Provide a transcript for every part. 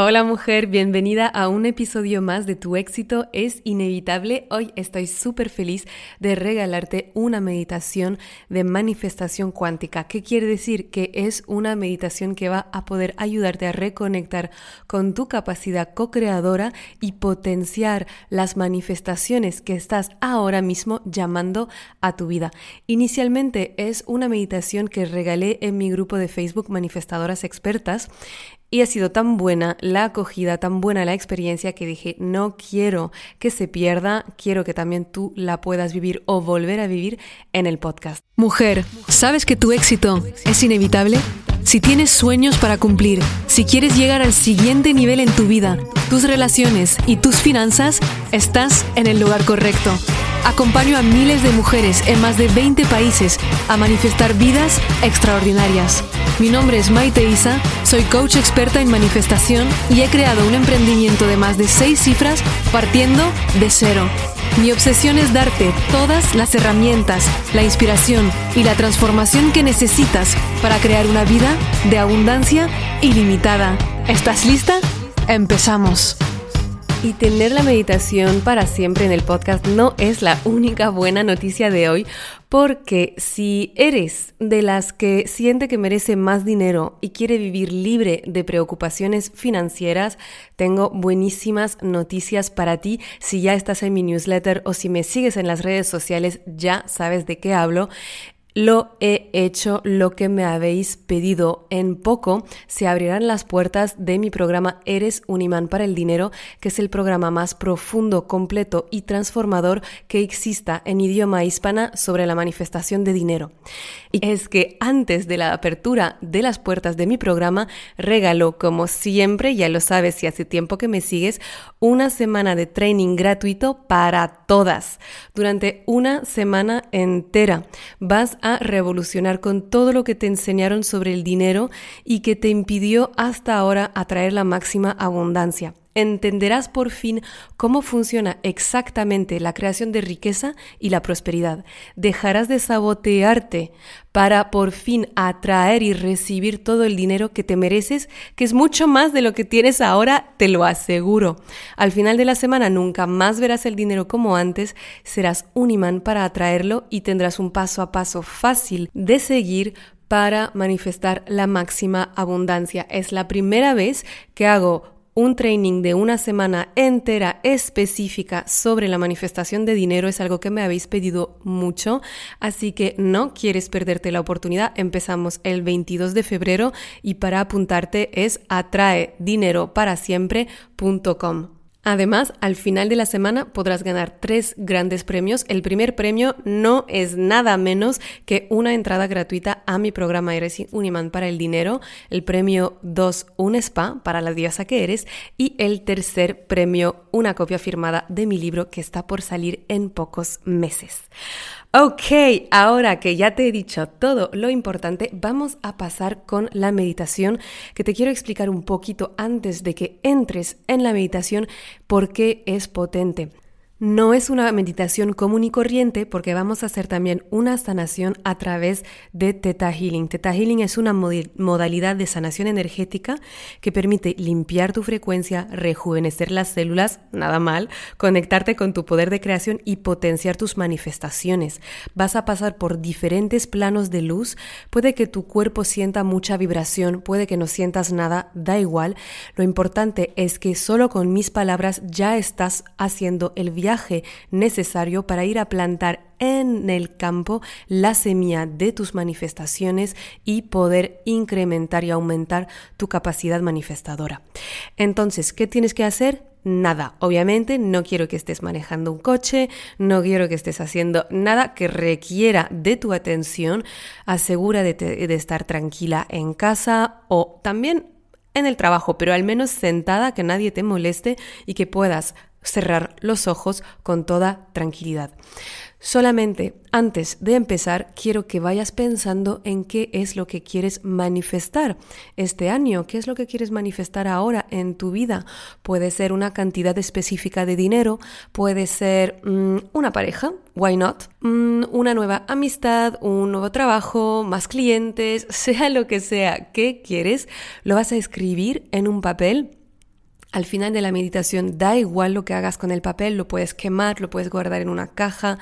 Hola mujer, bienvenida a un episodio más de Tu éxito es inevitable. Hoy estoy súper feliz de regalarte una meditación de manifestación cuántica. ¿Qué quiere decir? Que es una meditación que va a poder ayudarte a reconectar con tu capacidad co-creadora y potenciar las manifestaciones que estás ahora mismo llamando a tu vida. Inicialmente es una meditación que regalé en mi grupo de Facebook Manifestadoras Expertas y ha sido tan buena la acogida, tan buena la experiencia que dije, no quiero que se pierda, quiero que también tú la puedas vivir o volver a vivir en el podcast. Mujer, ¿sabes que tu éxito es inevitable? Si tienes sueños para cumplir, si quieres llegar al siguiente nivel en tu vida, tus relaciones y tus finanzas, estás en el lugar correcto. Acompaño a miles de mujeres en más de 20 países a manifestar vidas extraordinarias. Mi nombre es Maite Isa, soy coach experta en manifestación y he creado un emprendimiento de más de 6 cifras partiendo de cero. Mi obsesión es darte todas las herramientas, la inspiración y la transformación que necesitas para crear una vida de abundancia ilimitada. ¿Estás lista? Empezamos. Y tener la meditación para siempre en el podcast no es la única buena noticia de hoy, porque si eres de las que siente que merece más dinero y quiere vivir libre de preocupaciones financieras, tengo buenísimas noticias para ti. Si ya estás en mi newsletter o si me sigues en las redes sociales, ya sabes de qué hablo. Lo he hecho lo que me habéis pedido. En poco se abrirán las puertas de mi programa Eres un imán para el dinero, que es el programa más profundo, completo y transformador que exista en idioma hispana sobre la manifestación de dinero. Y es que antes de la apertura de las puertas de mi programa, regalo, como siempre, ya lo sabes si hace tiempo que me sigues, una semana de training gratuito para todas. Durante una semana entera vas a revolucionar con todo lo que te enseñaron sobre el dinero y que te impidió hasta ahora atraer la máxima abundancia. Entenderás por fin cómo funciona exactamente la creación de riqueza y la prosperidad. Dejarás de sabotearte para por fin atraer y recibir todo el dinero que te mereces, que es mucho más de lo que tienes ahora, te lo aseguro. Al final de la semana nunca más verás el dinero como antes, serás un imán para atraerlo y tendrás un paso a paso fácil de seguir para manifestar la máxima abundancia. Es la primera vez que hago un training de una semana entera específica sobre la manifestación de dinero es algo que me habéis pedido mucho, así que no quieres perderte la oportunidad. Empezamos el 22 de febrero y para apuntarte es atraedineroparasiempre.com. Además, al final de la semana podrás ganar tres grandes premios. El primer premio no es nada menos que una entrada gratuita a mi programa Eres un imán para el dinero. El premio 2, un spa para la diosa que eres. Y el tercer premio, una copia firmada de mi libro que está por salir en pocos meses. Ok, ahora que ya te he dicho todo lo importante, vamos a pasar con la meditación que te quiero explicar un poquito antes de que entres en la meditación por qué es potente. No es una meditación común y corriente porque vamos a hacer también una sanación a través de Theta Healing. Theta Healing es una modalidad de sanación energética que permite limpiar tu frecuencia, rejuvenecer las células, nada mal, conectarte con tu poder de creación y potenciar tus manifestaciones. Vas a pasar por diferentes planos de luz. Puede que tu cuerpo sienta mucha vibración, puede que no sientas nada, da igual. Lo importante es que solo con mis palabras ya estás haciendo el viaje necesario para ir a plantar en el campo la semilla de tus manifestaciones y poder incrementar y aumentar tu capacidad manifestadora. Entonces, ¿qué tienes que hacer? Nada, obviamente no quiero que estés manejando un coche, no quiero que estés haciendo nada que requiera de tu atención, asegura de, de estar tranquila en casa o también en el trabajo, pero al menos sentada, que nadie te moleste y que puedas cerrar los ojos con toda tranquilidad. Solamente antes de empezar, quiero que vayas pensando en qué es lo que quieres manifestar este año, qué es lo que quieres manifestar ahora en tu vida. Puede ser una cantidad específica de dinero, puede ser mm, una pareja, why not, mm, una nueva amistad, un nuevo trabajo, más clientes, sea lo que sea que quieres, lo vas a escribir en un papel al final de la meditación da igual lo que hagas con el papel, lo puedes quemar, lo puedes guardar en una caja,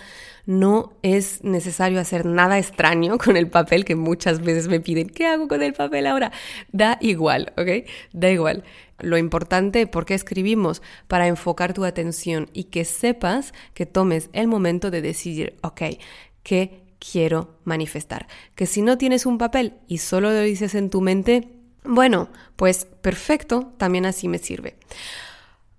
no es necesario hacer nada extraño con el papel que muchas veces me piden, ¿qué hago con el papel ahora? Da igual, ¿ok? Da igual. Lo importante, ¿por qué escribimos? Para enfocar tu atención y que sepas que tomes el momento de decidir, ok, ¿qué quiero manifestar? Que si no tienes un papel y solo lo dices en tu mente, bueno, pues perfecto, también así me sirve.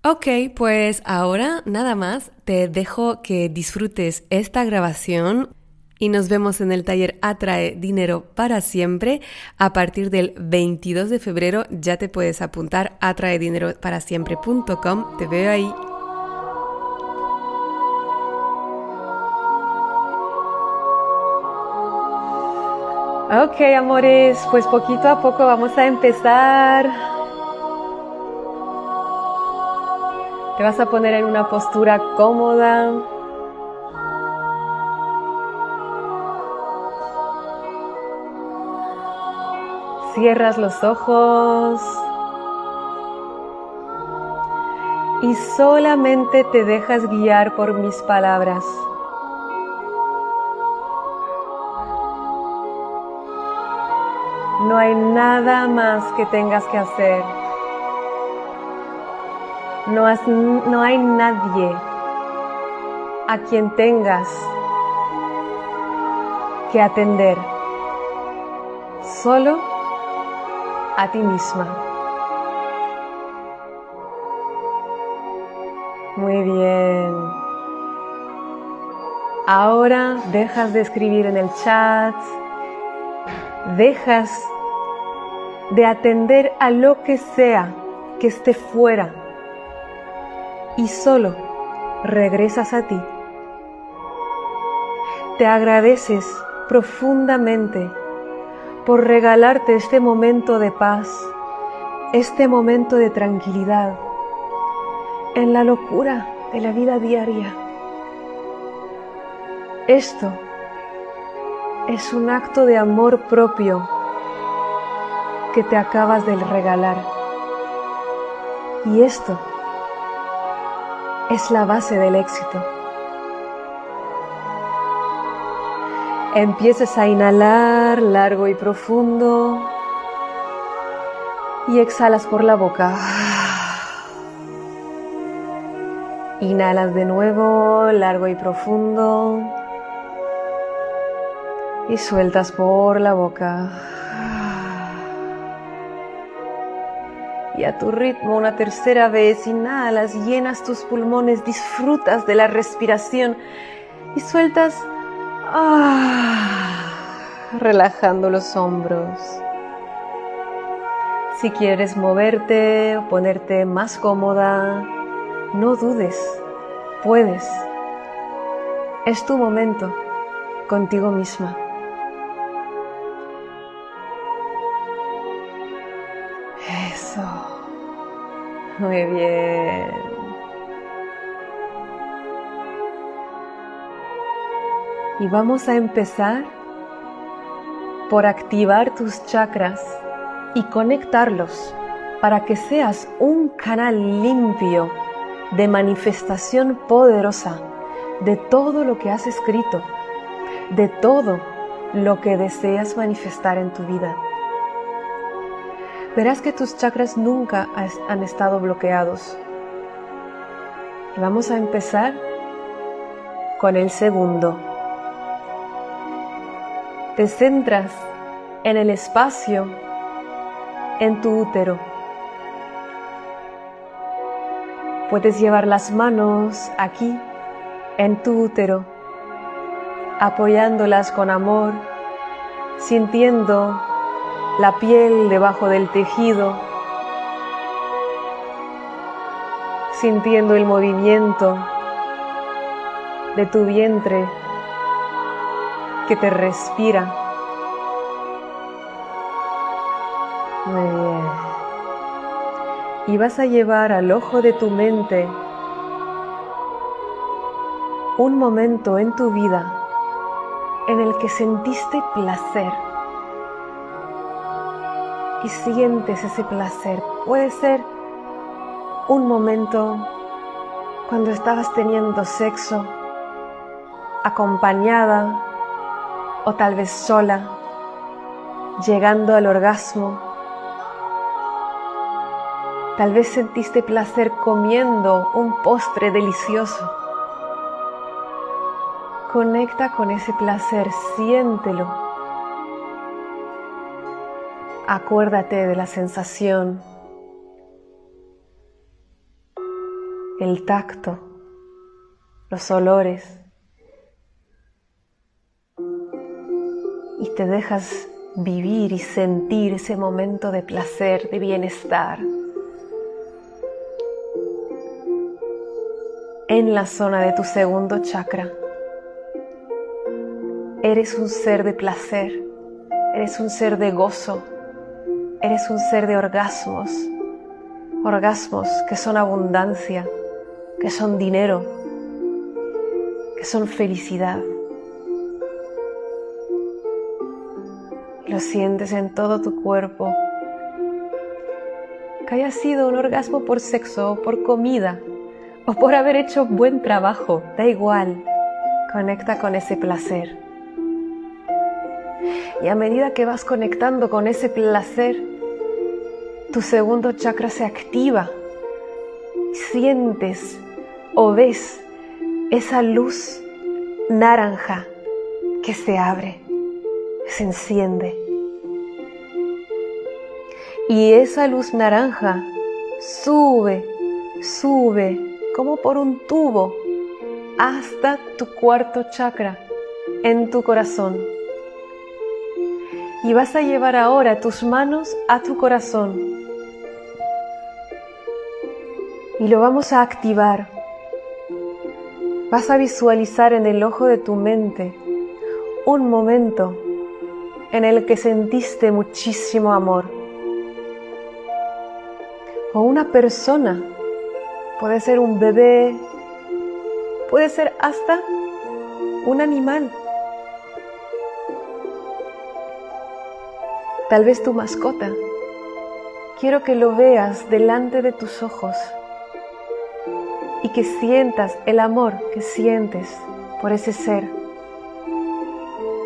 Ok, pues ahora nada más, te dejo que disfrutes esta grabación y nos vemos en el taller Atrae Dinero para siempre. A partir del 22 de febrero ya te puedes apuntar a atraedineroparasiempre.com. Te veo ahí. Ok, amores, pues poquito a poco vamos a empezar. Te vas a poner en una postura cómoda. Cierras los ojos. Y solamente te dejas guiar por mis palabras. Nada más que tengas que hacer. No, no hay nadie a quien tengas que atender. Solo a ti misma. Muy bien. Ahora dejas de escribir en el chat, dejas de atender a lo que sea que esté fuera y solo regresas a ti. Te agradeces profundamente por regalarte este momento de paz, este momento de tranquilidad en la locura de la vida diaria. Esto es un acto de amor propio que te acabas de regalar. Y esto es la base del éxito. Empieces a inhalar largo y profundo y exhalas por la boca. Inhalas de nuevo, largo y profundo. Y sueltas por la boca. Y a tu ritmo una tercera vez inhalas, llenas tus pulmones, disfrutas de la respiración y sueltas ah, relajando los hombros. Si quieres moverte o ponerte más cómoda, no dudes, puedes. Es tu momento contigo misma. Muy bien. Y vamos a empezar por activar tus chakras y conectarlos para que seas un canal limpio de manifestación poderosa de todo lo que has escrito, de todo lo que deseas manifestar en tu vida verás que tus chakras nunca han estado bloqueados. Y vamos a empezar con el segundo. Te centras en el espacio en tu útero. Puedes llevar las manos aquí en tu útero, apoyándolas con amor, sintiendo la piel debajo del tejido, sintiendo el movimiento de tu vientre que te respira. Muy bien. Y vas a llevar al ojo de tu mente un momento en tu vida en el que sentiste placer y sientes ese placer. Puede ser un momento cuando estabas teniendo sexo, acompañada o tal vez sola, llegando al orgasmo. Tal vez sentiste placer comiendo un postre delicioso. Conecta con ese placer, siéntelo. Acuérdate de la sensación el tacto, los olores. Y te dejas vivir y sentir ese momento de placer, de bienestar. En la zona de tu segundo chakra. Eres un ser de placer, eres un ser de gozo, eres un ser de orgasmos, orgasmos que son abundancia, que son dinero, que son felicidad. Lo sientes en todo tu cuerpo. Que haya sido un orgasmo por sexo o por comida o por haber hecho buen trabajo, da igual. Conecta con ese placer. Y a medida que vas conectando con ese placer, tu segundo chakra se activa. Sientes o ves esa luz naranja que se abre, se enciende. Y esa luz naranja sube, sube como por un tubo hasta tu cuarto chakra en tu corazón. Y vas a llevar ahora tus manos a tu corazón. Y lo vamos a activar vas a visualizar en el ojo de tu mente un momento en el que sentiste muchísimo amor. O una persona, puede ser un bebé, puede ser hasta un animal. Tal vez tu mascota. Quiero que lo veas delante de tus ojos y que sientas el amor que sientes por ese ser.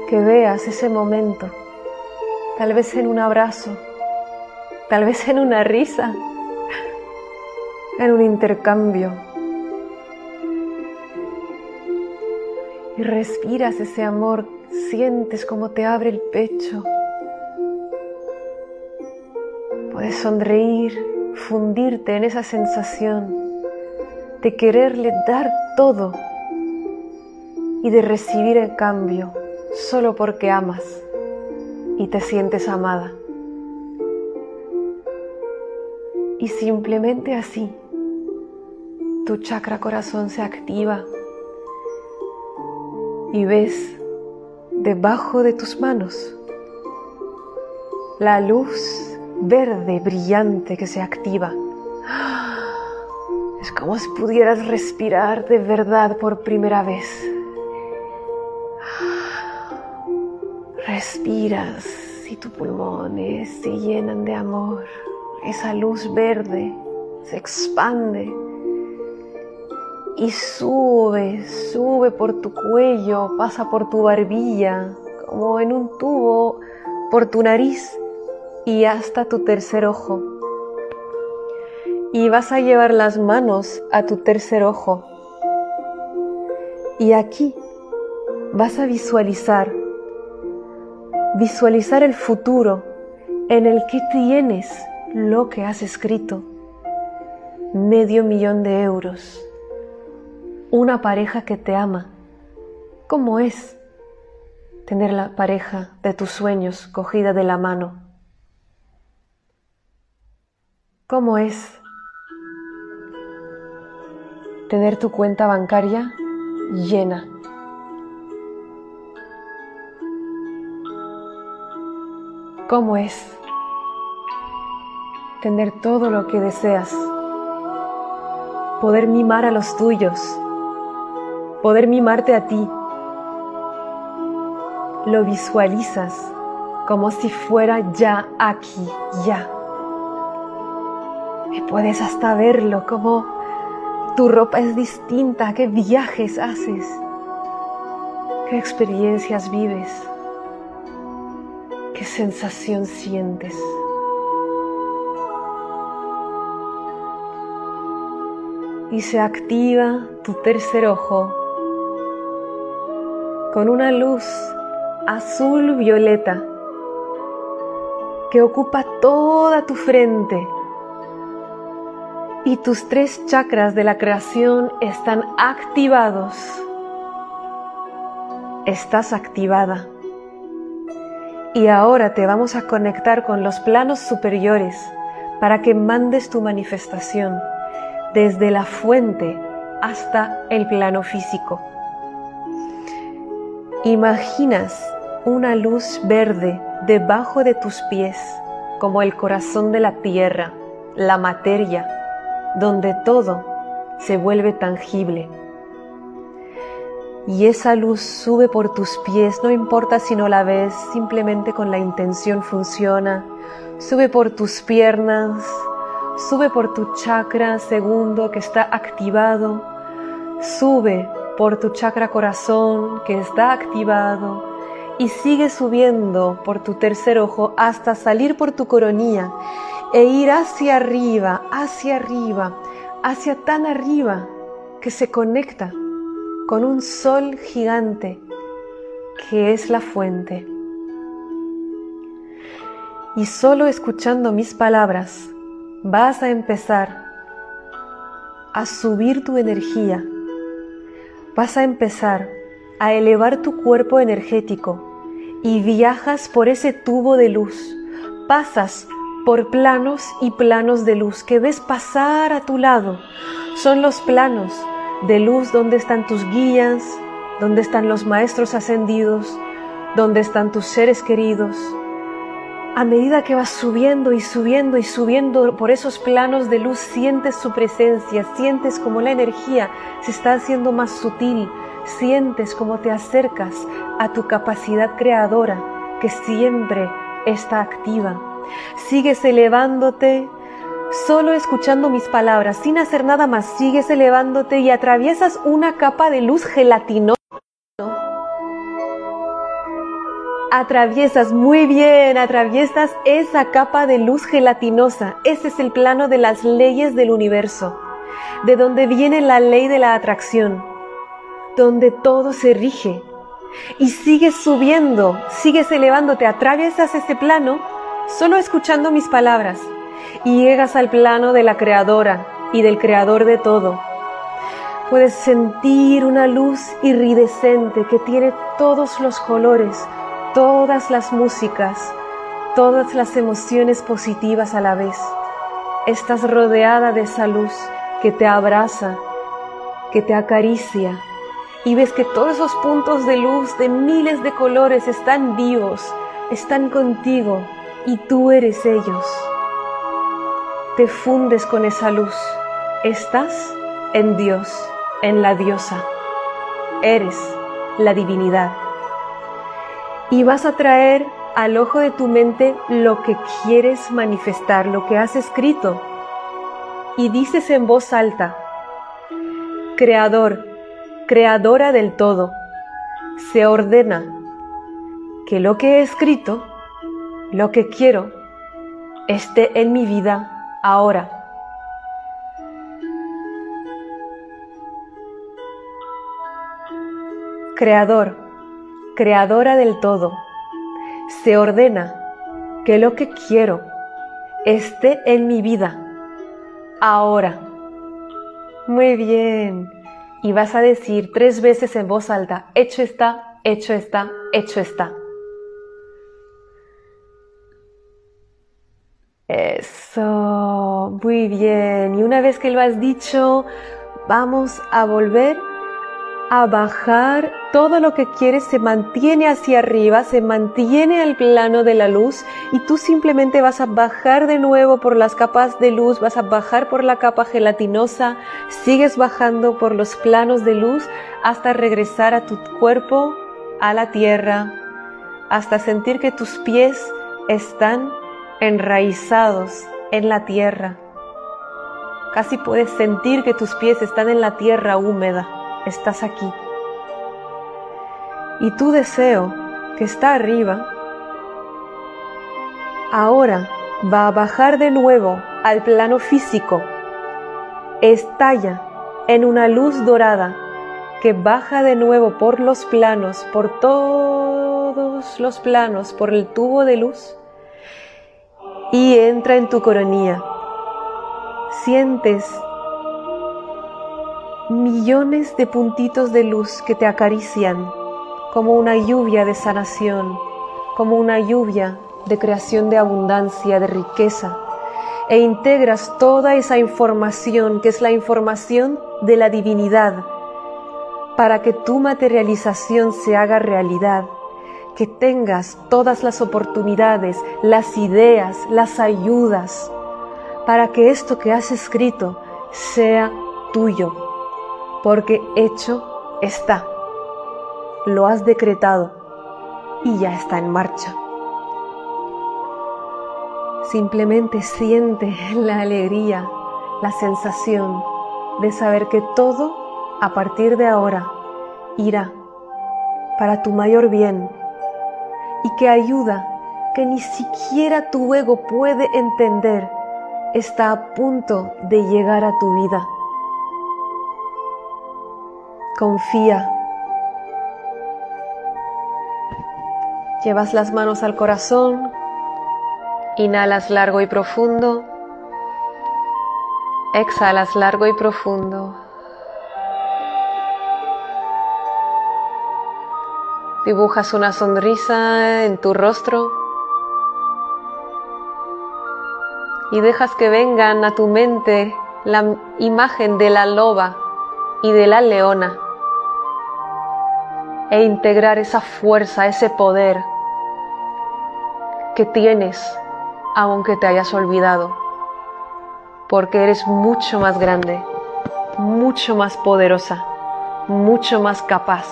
Que veas ese momento, tal vez en un abrazo, tal vez en una risa, en un intercambio. Y respiras ese amor, sientes cómo te abre el pecho. Puedes sonreír, fundirte en esa sensación de quererle dar todo y de recibir el cambio solo porque amas y te sientes amada. Y simplemente así, tu chakra corazón se activa y ves debajo de tus manos la luz verde brillante que se activa como si pudieras respirar de verdad por primera vez. Respiras y tus pulmones se llenan de amor. Esa luz verde se expande y sube, sube por tu cuello, pasa por tu barbilla, como en un tubo, por tu nariz y hasta tu tercer ojo y vas a llevar las manos a tu tercer ojo. Y aquí vas a visualizar, visualizar el futuro en el que tienes lo que has escrito. Medio millón de euros. Una pareja que te ama. ¿Cómo es tener la pareja de tus sueños cogida de la mano? ¿Cómo es tener tu cuenta bancaria llena. ¿Cómo es tener todo lo que deseas? Poder mimar a los tuyos, poder mimarte a ti. Lo visualizas como si fuera ya aquí, ya. Y puedes hasta verlo, como tu ropa es distinta, qué viajes haces, qué experiencias vives, qué sensación sientes. Y se activa tu tercer ojo con una luz azul violeta que ocupa toda tu frente y tus tres chakras de la creación están activados. Estás activada. Y ahora te vamos a conectar con los planos superiores para que mandes tu manifestación desde la fuente hasta el plano físico. Imaginas una luz verde debajo de tus pies, como el corazón de la tierra, la materia, donde todo se vuelve tangible. Y esa luz sube por tus pies, no importa si no la ves, simplemente con la intención funciona. Sube por tus piernas, sube por tu chakra segundo que está activado, sube por tu chakra corazón que está activado, y sigue subiendo por tu tercer ojo hasta salir por tu coronilla e ir hacia arriba, hacia arriba, hacia tan arriba que se conecta con un sol gigante que es la fuente. Y solo escuchando mis palabras vas a empezar a subir tu energía, vas a empezar a elevar tu cuerpo energético y viajas por ese tubo de luz. Pasas por planos y planos de luz que ves pasar a tu lado. Son los planos de luz donde están tus guías, donde están los maestros ascendidos, donde están tus seres queridos. A medida que vas subiendo y subiendo y subiendo por esos planos de luz, sientes su presencia, sientes como la energía se está haciendo más sutil, sientes cómo te acercas a tu capacidad creadora que siempre está activa. Sigues elevándote solo escuchando mis palabras, sin hacer nada más, sigues elevándote y atraviesas una capa de luz gelatinosa. Atraviesas muy bien, atraviesas esa capa de luz gelatinosa. Ese es el plano de las leyes del universo, de donde viene la ley de la atracción donde todo se rige. Y sigues subiendo, sigues elevándote, atraviesas ese plano solo escuchando mis palabras y llegas al plano de la creadora y del creador de todo. Puedes sentir una luz iridescente que tiene todos los colores, todas las músicas, todas las emociones positivas a la vez. Estás rodeada de esa luz que te abraza, que te acaricia, y ves que todos esos puntos de luz de miles de colores están vivos, están contigo y tú eres ellos. Te fundes con esa luz. Estás en Dios, en la diosa. Eres la divinidad. Y vas a traer al ojo de tu mente lo que quieres manifestar, lo que has escrito. Y dices en voz alta, Creador, creadora del todo, se ordena que lo que he escrito, lo que quiero, esté en mi vida ahora. Creador, creadora del todo, se ordena que lo que quiero esté en mi vida ahora. Muy bien y vas a decir tres veces en voz alta, hecho está, hecho está, hecho está. Muy bien. Y una vez que lo has dicho, vamos a volver a bajar, todo lo que quieres se mantiene hacia arriba, se mantiene al plano de la luz y tú simplemente vas a bajar de nuevo por las capas de luz, vas a bajar por la capa gelatinosa, sigues bajando por los planos de luz hasta regresar a tu cuerpo, a la tierra, hasta sentir que tus pies están enraizados en la tierra Casi puedes sentir que tus pies están en la tierra húmeda. Estás aquí. Y tu deseo, que está arriba, ahora va a bajar de nuevo al plano físico. Estalla en una luz dorada que baja de nuevo por los planos, por todos los planos, por el tubo de luz y entra en tu coronilla. Sientes millones de puntitos de luz que te acarician como una lluvia de sanación, como una lluvia de creación de abundancia, de riqueza, e integras toda esa información que es la información de la divinidad para que tu materialización se haga realidad, que tengas todas las oportunidades, las ideas, las ayudas, para que esto que has escrito sea tuyo, porque hecho está. Lo has decretado y ya está en marcha. Simplemente siente la alegría, la sensación de saber que todo a partir de ahora irá para tu mayor bien y que ayuda que ni siquiera tu ego puede entender está a punto de llegar a tu vida. Confía. Llevas las manos al corazón, inhalas largo y profundo, exhalas largo y profundo. Dibujas una sonrisa en tu rostro. y dejas que vengan a tu mente la imagen de la loba y de la leona. E integrar esa fuerza, ese poder que tienes aunque te hayas olvidado, porque eres mucho más grande, mucho más poderosa, mucho más capaz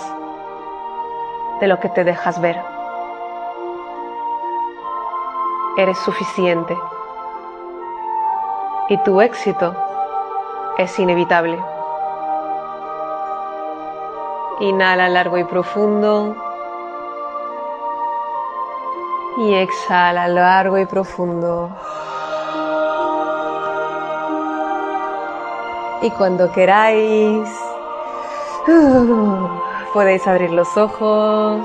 de lo que te dejas ver. Eres suficiente y tu éxito es inevitable. Inhala largo y profundo. Y exhala largo y profundo. Y cuando queráis, podéis abrir los ojos.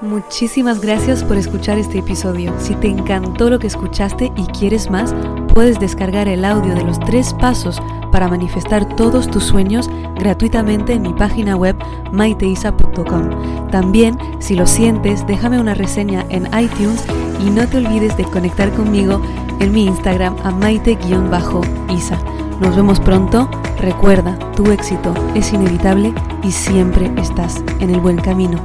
Muchísimas gracias por escuchar este episodio. Si te encantó lo que escuchaste y quieres más, puedes descargar el audio de los tres pasos para manifestar todos tus sueños gratuitamente en mi página web maiteisa.com. También, si lo sientes, déjame una reseña en iTunes y no te olvides de conectar conmigo en mi Instagram a maite-isa. Nos vemos pronto. Recuerda, tu éxito es inevitable y siempre estás en el buen camino.